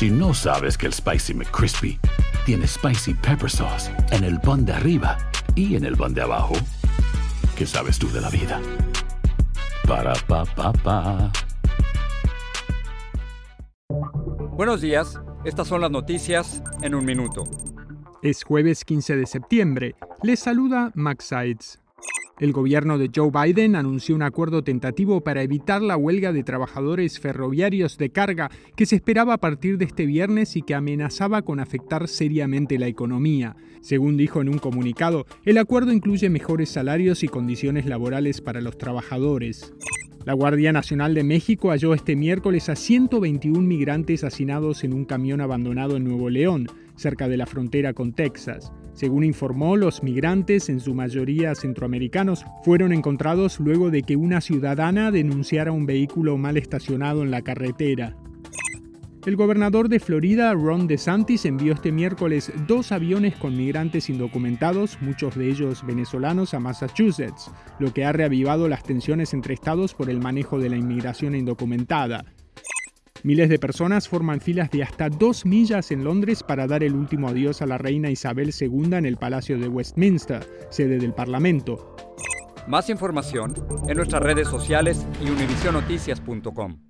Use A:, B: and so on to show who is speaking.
A: Si no sabes que el Spicy McCrispy tiene Spicy Pepper Sauce en el pan de arriba y en el pan de abajo, ¿qué sabes tú de la vida? Para, pa, pa, pa.
B: Buenos días, estas son las noticias en un minuto.
C: Es jueves 15 de septiembre. Les saluda Max Sides. El gobierno de Joe Biden anunció un acuerdo tentativo para evitar la huelga de trabajadores ferroviarios de carga que se esperaba a partir de este viernes y que amenazaba con afectar seriamente la economía. Según dijo en un comunicado, el acuerdo incluye mejores salarios y condiciones laborales para los trabajadores. La Guardia Nacional de México halló este miércoles a 121 migrantes hacinados en un camión abandonado en Nuevo León, cerca de la frontera con Texas. Según informó, los migrantes, en su mayoría centroamericanos, fueron encontrados luego de que una ciudadana denunciara un vehículo mal estacionado en la carretera. El gobernador de Florida, Ron DeSantis, envió este miércoles dos aviones con migrantes indocumentados, muchos de ellos venezolanos, a Massachusetts, lo que ha reavivado las tensiones entre estados por el manejo de la inmigración indocumentada. Miles de personas forman filas de hasta dos millas en Londres para dar el último adiós a la reina Isabel II en el Palacio de Westminster, sede del Parlamento.
B: Más información en nuestras redes sociales y univisionoticias.com.